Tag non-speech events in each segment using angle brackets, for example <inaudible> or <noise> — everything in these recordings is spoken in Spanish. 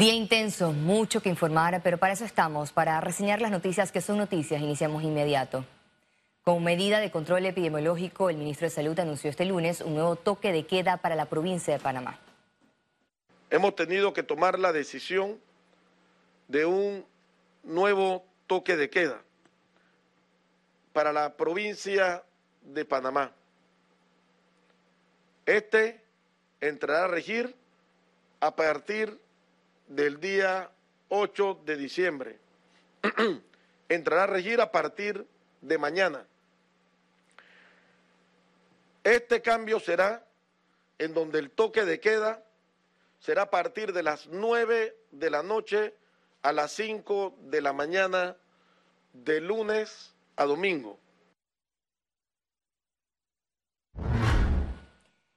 Día intenso, mucho que informar, pero para eso estamos, para reseñar las noticias que son noticias. Iniciamos inmediato. Con medida de control epidemiológico, el ministro de Salud anunció este lunes un nuevo toque de queda para la provincia de Panamá. Hemos tenido que tomar la decisión de un nuevo toque de queda para la provincia de Panamá. Este entrará a regir a partir del día 8 de diciembre. <clears throat> Entrará a regir a partir de mañana. Este cambio será en donde el toque de queda será a partir de las 9 de la noche a las 5 de la mañana de lunes a domingo.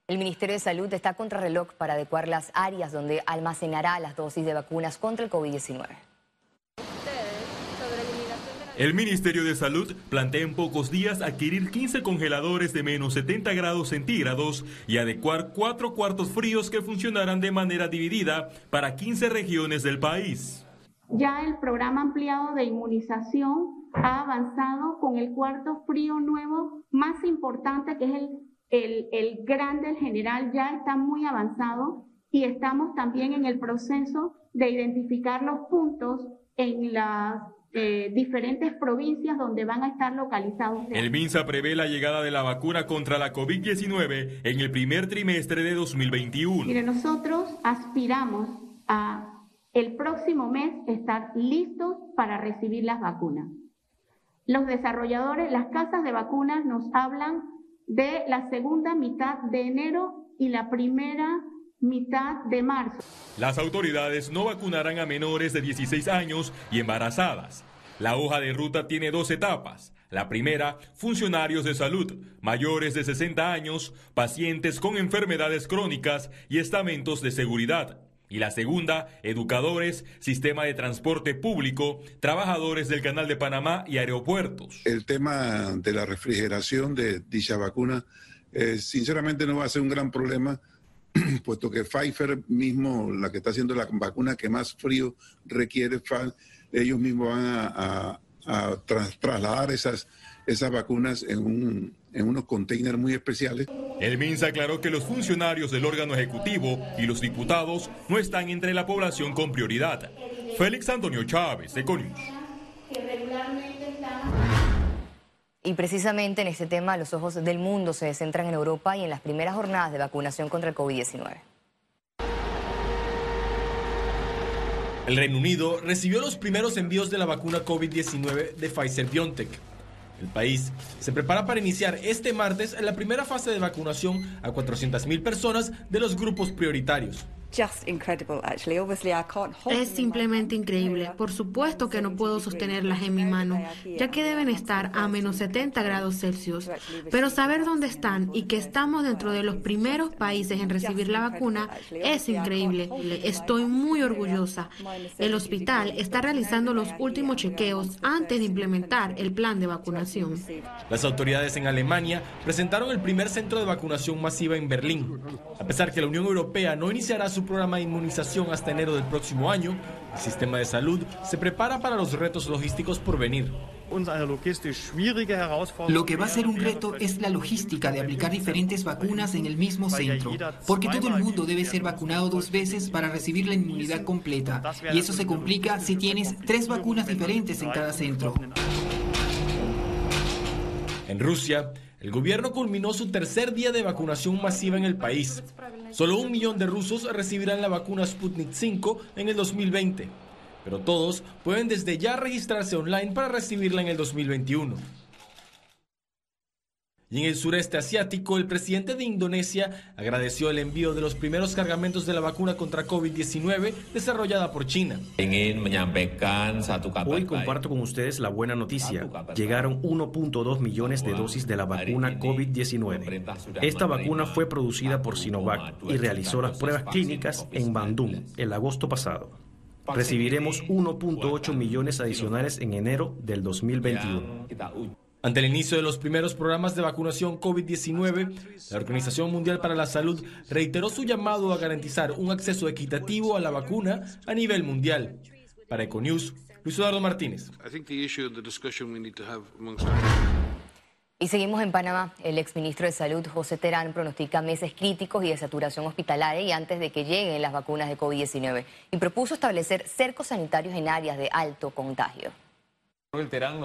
El Ministerio de Salud está contrarreloj para adecuar las áreas donde almacenará las dosis de vacunas contra el COVID-19. El Ministerio de Salud plantea en pocos días adquirir 15 congeladores de menos 70 grados centígrados y adecuar cuatro cuartos fríos que funcionarán de manera dividida para 15 regiones del país. Ya el programa ampliado de inmunización ha avanzado con el cuarto frío nuevo más importante que es el el, grande, el general, ya está muy avanzado y estamos también en el proceso de identificar los puntos en las eh, diferentes provincias donde van a estar localizados. El MINSA prevé la llegada de la vacuna contra la COVID-19 en el primer trimestre de 2021. Mire, nosotros aspiramos a el próximo mes estar listos para recibir las vacunas. Los desarrolladores, las casas de vacunas nos hablan de la segunda mitad de enero y la primera mitad de marzo. Las autoridades no vacunarán a menores de 16 años y embarazadas. La hoja de ruta tiene dos etapas. La primera, funcionarios de salud, mayores de 60 años, pacientes con enfermedades crónicas y estamentos de seguridad. Y la segunda, educadores, sistema de transporte público, trabajadores del Canal de Panamá y aeropuertos. El tema de la refrigeración de dicha vacuna, eh, sinceramente no va a ser un gran problema, <clears throat> puesto que Pfizer mismo, la que está haciendo la vacuna que más frío requiere, ellos mismos van a, trasladar esas, esas vacunas en un en unos containers muy especiales. El MINSA aclaró que los funcionarios del órgano ejecutivo y los diputados no están entre la población con prioridad. Félix Antonio Chávez, Econius. Y precisamente en este tema, los ojos del mundo se centran en Europa y en las primeras jornadas de vacunación contra el COVID-19. El Reino Unido recibió los primeros envíos de la vacuna COVID-19 de Pfizer BioNTech el país se prepara para iniciar este martes la primera fase de vacunación a 400.000 personas de los grupos prioritarios. Es simplemente increíble. Por supuesto que no puedo sostenerlas en mi mano, ya que deben estar a menos 70 grados Celsius. Pero saber dónde están y que estamos dentro de los primeros países en recibir la vacuna es increíble. Estoy muy orgullosa. El hospital está realizando los últimos chequeos antes de implementar el plan de vacunación. Las autoridades en Alemania presentaron el primer centro de vacunación masiva en Berlín. A pesar que la Unión Europea no iniciará su programa de inmunización hasta enero del próximo año, el sistema de salud se prepara para los retos logísticos por venir. Lo que va a ser un reto es la logística de aplicar diferentes vacunas en el mismo centro, porque todo el mundo debe ser vacunado dos veces para recibir la inmunidad completa, y eso se complica si tienes tres vacunas diferentes en cada centro. En Rusia, el gobierno culminó su tercer día de vacunación masiva en el país. Solo un millón de rusos recibirán la vacuna Sputnik 5 en el 2020, pero todos pueden desde ya registrarse online para recibirla en el 2021. Y en el sureste asiático, el presidente de Indonesia agradeció el envío de los primeros cargamentos de la vacuna contra COVID-19 desarrollada por China. Hoy comparto con ustedes la buena noticia. Llegaron 1.2 millones de dosis de la vacuna COVID-19. Esta vacuna fue producida por Sinovac y realizó las pruebas clínicas en Bandung el agosto pasado. Recibiremos 1.8 millones adicionales en enero del 2021. Ante el inicio de los primeros programas de vacunación COVID-19, la Organización Mundial para la Salud reiteró su llamado a garantizar un acceso equitativo a la vacuna a nivel mundial. Para Econews, Luis Eduardo Martínez. Y seguimos en Panamá. El exministro de Salud, José Terán, pronostica meses críticos y de saturación hospitalaria y antes de que lleguen las vacunas de COVID-19 y propuso establecer cercos sanitarios en áreas de alto contagio.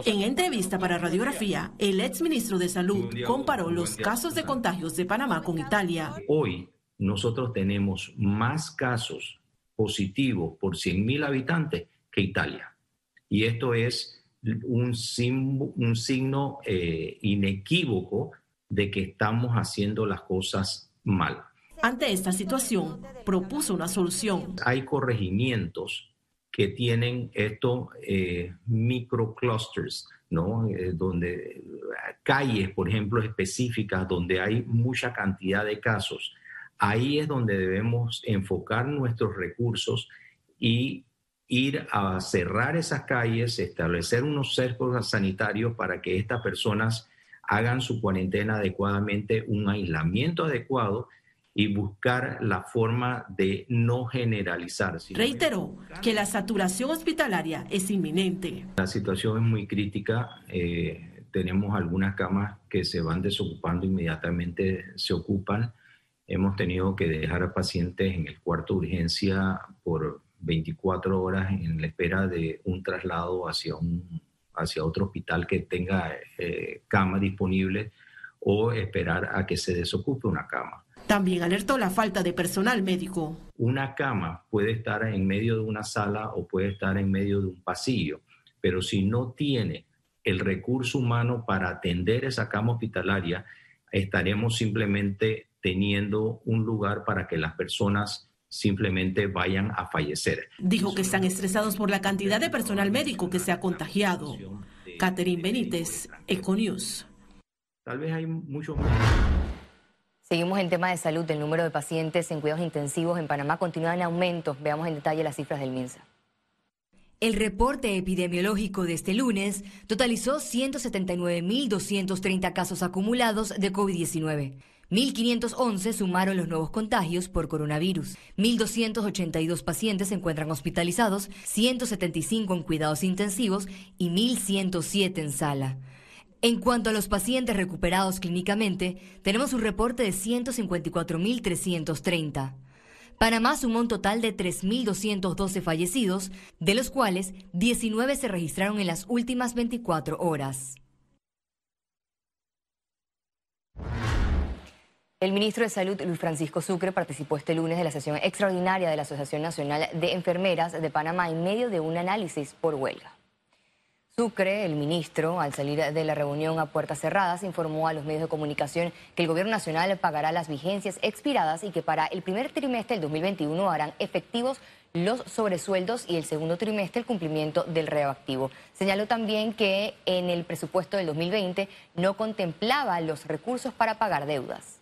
En entrevista para radiografía, el exministro de Salud comparó los casos de contagios de Panamá con Italia. Hoy nosotros tenemos más casos positivos por 100.000 habitantes que Italia. Y esto es un, un signo eh, inequívoco de que estamos haciendo las cosas mal. Ante esta situación, propuso una solución. Hay corregimientos que tienen estos eh, microclusters, ¿no? Eh, donde calles, por ejemplo, específicas donde hay mucha cantidad de casos. Ahí es donde debemos enfocar nuestros recursos y ir a cerrar esas calles, establecer unos cercos sanitarios para que estas personas hagan su cuarentena adecuadamente, un aislamiento adecuado y buscar la forma de no generalizar. Reiteró que la saturación hospitalaria es inminente. La situación es muy crítica. Eh, tenemos algunas camas que se van desocupando inmediatamente, se ocupan. Hemos tenido que dejar a pacientes en el cuarto de urgencia por 24 horas en la espera de un traslado hacia, un, hacia otro hospital que tenga eh, cama disponible o esperar a que se desocupe una cama. También alertó la falta de personal médico. Una cama puede estar en medio de una sala o puede estar en medio de un pasillo, pero si no tiene el recurso humano para atender esa cama hospitalaria, estaremos simplemente teniendo un lugar para que las personas simplemente vayan a fallecer. Dijo que están estresados por la cantidad de personal médico que se ha contagiado. Catherine Benítez, Econews. Tal vez hay muchos Seguimos en tema de salud. El número de pacientes en cuidados intensivos en Panamá continúa en aumento. Veamos en detalle las cifras del MINSA. El reporte epidemiológico de este lunes totalizó 179.230 casos acumulados de COVID-19. 1.511 sumaron los nuevos contagios por coronavirus. 1.282 pacientes se encuentran hospitalizados, 175 en cuidados intensivos y 1.107 en sala. En cuanto a los pacientes recuperados clínicamente, tenemos un reporte de 154.330. Panamá sumó un total de 3.212 fallecidos, de los cuales 19 se registraron en las últimas 24 horas. El ministro de Salud, Luis Francisco Sucre, participó este lunes de la sesión extraordinaria de la Asociación Nacional de Enfermeras de Panamá en medio de un análisis por huelga. Sucre, el ministro, al salir de la reunión a puertas cerradas, informó a los medios de comunicación que el gobierno nacional pagará las vigencias expiradas y que para el primer trimestre del 2021 harán efectivos los sobresueldos y el segundo trimestre el cumplimiento del reactivo. Señaló también que en el presupuesto del 2020 no contemplaba los recursos para pagar deudas.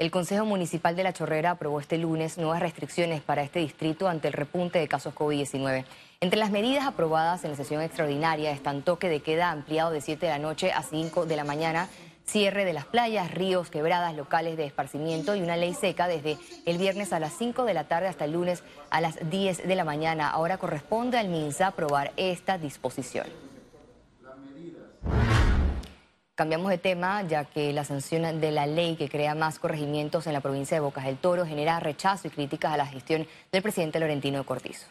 El Consejo Municipal de La Chorrera aprobó este lunes nuevas restricciones para este distrito ante el repunte de casos COVID-19. Entre las medidas aprobadas en la sesión extraordinaria están toque de queda ampliado de 7 de la noche a 5 de la mañana, cierre de las playas, ríos, quebradas, locales de esparcimiento y una ley seca desde el viernes a las 5 de la tarde hasta el lunes a las 10 de la mañana. Ahora corresponde al MINSA aprobar esta disposición. Cambiamos de tema, ya que la sanción de la ley que crea más corregimientos en la provincia de Bocas del Toro genera rechazo y críticas a la gestión del presidente Laurentino Cortizo.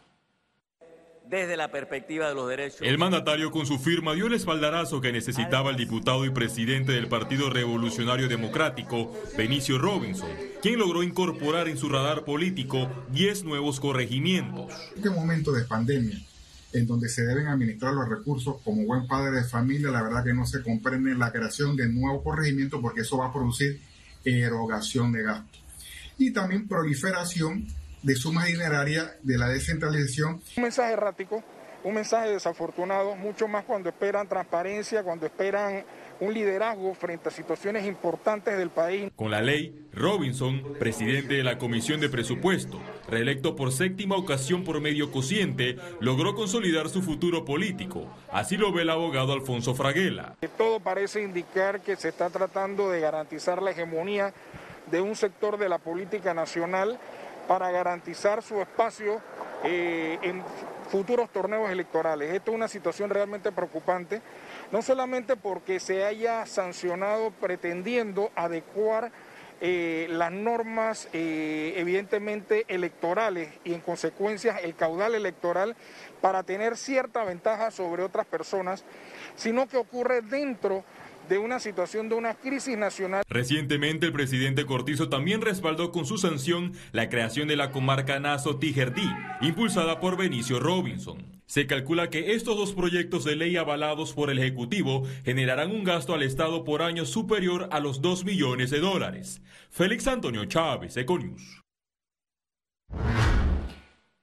Desde la perspectiva de los derechos. El mandatario con su firma dio el espaldarazo que necesitaba el diputado y presidente del Partido Revolucionario Democrático, Benicio Robinson, quien logró incorporar en su radar político 10 nuevos corregimientos. En este momento de pandemia, en donde se deben administrar los recursos. Como buen padre de familia, la verdad que no se comprende la creación de nuevos corregimientos porque eso va a producir erogación de gastos. Y también proliferación de sumas dinerarias de la descentralización. Un mensaje errático, un mensaje desafortunado, mucho más cuando esperan transparencia, cuando esperan un liderazgo frente a situaciones importantes del país. Con la ley, Robinson, presidente de la Comisión de Presupuesto, reelecto por séptima ocasión por medio cociente, logró consolidar su futuro político. Así lo ve el abogado Alfonso Fraguela. Todo parece indicar que se está tratando de garantizar la hegemonía de un sector de la política nacional para garantizar su espacio eh, en futuros torneos electorales. Esto es una situación realmente preocupante, no solamente porque se haya sancionado pretendiendo adecuar eh, las normas eh, evidentemente electorales y en consecuencia el caudal electoral para tener cierta ventaja sobre otras personas, sino que ocurre dentro de una situación de una crisis nacional. Recientemente el presidente Cortizo también respaldó con su sanción la creación de la comarca Naso Tijerdí, impulsada por Benicio Robinson. Se calcula que estos dos proyectos de ley avalados por el Ejecutivo generarán un gasto al Estado por año superior a los 2 millones de dólares. Félix Antonio Chávez, Econius.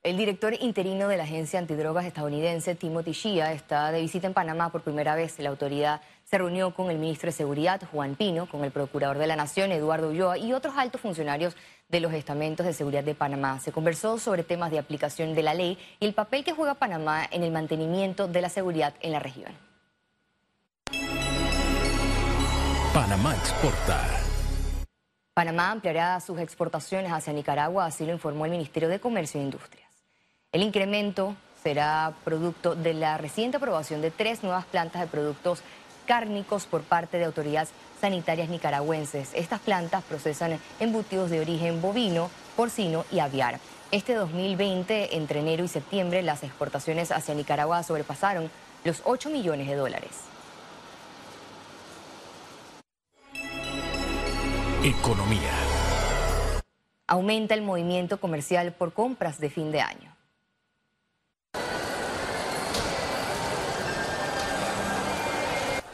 El director interino de la agencia antidrogas estadounidense, Timothy Shia, está de visita en Panamá por primera vez. La autoridad se reunió con el ministro de Seguridad, Juan Pino, con el procurador de la Nación, Eduardo Ulloa, y otros altos funcionarios de los estamentos de seguridad de Panamá. Se conversó sobre temas de aplicación de la ley y el papel que juega Panamá en el mantenimiento de la seguridad en la región. Panamá exporta. Panamá ampliará sus exportaciones hacia Nicaragua, así lo informó el Ministerio de Comercio e Industria. El incremento será producto de la reciente aprobación de tres nuevas plantas de productos cárnicos por parte de autoridades sanitarias nicaragüenses. Estas plantas procesan embutidos de origen bovino, porcino y aviar. Este 2020, entre enero y septiembre, las exportaciones hacia Nicaragua sobrepasaron los 8 millones de dólares. Economía. Aumenta el movimiento comercial por compras de fin de año.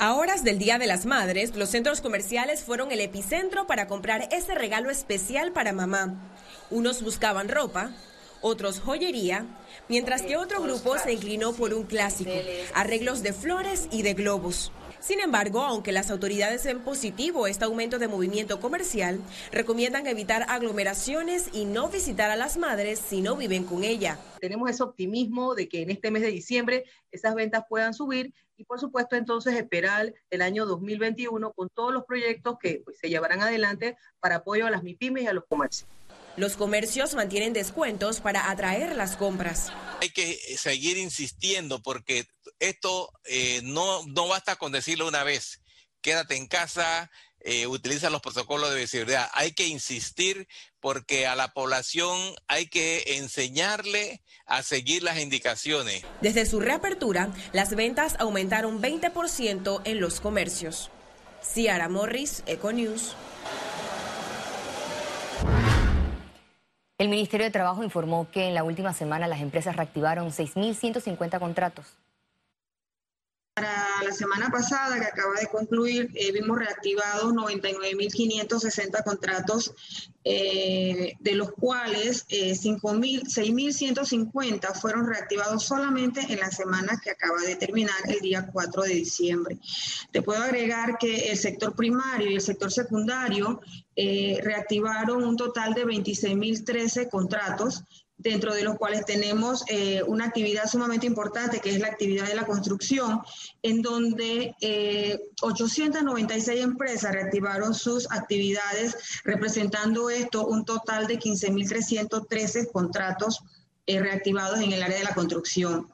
A horas del Día de las Madres, los centros comerciales fueron el epicentro para comprar ese regalo especial para mamá. Unos buscaban ropa, otros joyería, mientras que otro grupo se inclinó por un clásico, arreglos de flores y de globos. Sin embargo, aunque las autoridades ven positivo este aumento de movimiento comercial, recomiendan evitar aglomeraciones y no visitar a las madres si no viven con ella. Tenemos ese optimismo de que en este mes de diciembre esas ventas puedan subir y por supuesto entonces esperar el año 2021 con todos los proyectos que pues, se llevarán adelante para apoyo a las MIPIMES y a los comercios. Los comercios mantienen descuentos para atraer las compras. Hay que seguir insistiendo porque esto eh, no, no basta con decirlo una vez. Quédate en casa, eh, utiliza los protocolos de seguridad. Hay que insistir porque a la población hay que enseñarle a seguir las indicaciones. Desde su reapertura, las ventas aumentaron 20% en los comercios. Ciara Morris, Econews. El Ministerio de Trabajo informó que en la última semana las empresas reactivaron 6.150 contratos. La semana pasada que acaba de concluir, eh, vimos reactivados 99.560 contratos, eh, de los cuales eh, 6.150 fueron reactivados solamente en la semana que acaba de terminar, el día 4 de diciembre. Te puedo agregar que el sector primario y el sector secundario eh, reactivaron un total de 26.013 contratos dentro de los cuales tenemos eh, una actividad sumamente importante, que es la actividad de la construcción, en donde 896 eh, empresas reactivaron sus actividades, representando esto un total de 15.313 contratos eh, reactivados en el área de la construcción.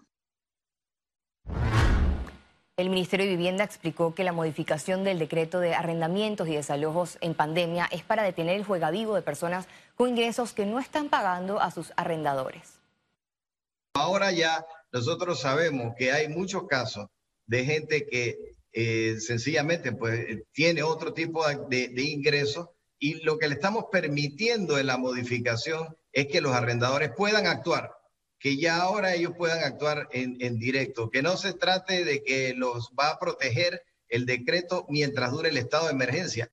El Ministerio de Vivienda explicó que la modificación del decreto de arrendamientos y desalojos en pandemia es para detener el juegavivo de personas con ingresos que no están pagando a sus arrendadores. Ahora ya nosotros sabemos que hay muchos casos de gente que eh, sencillamente pues, tiene otro tipo de, de ingresos y lo que le estamos permitiendo en la modificación es que los arrendadores puedan actuar que ya ahora ellos puedan actuar en, directo, que no se trate de que los va a proteger el decreto mientras dure el estado de emergencia.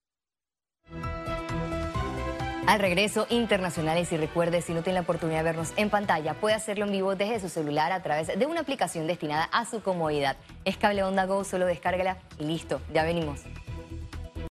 Al regreso, internacionales y recuerde, si no tiene la oportunidad de vernos en pantalla, puede hacerlo en vivo desde su celular a través de una aplicación destinada a su comodidad. Es Cable Onda Go, solo descárgala y listo, ya venimos.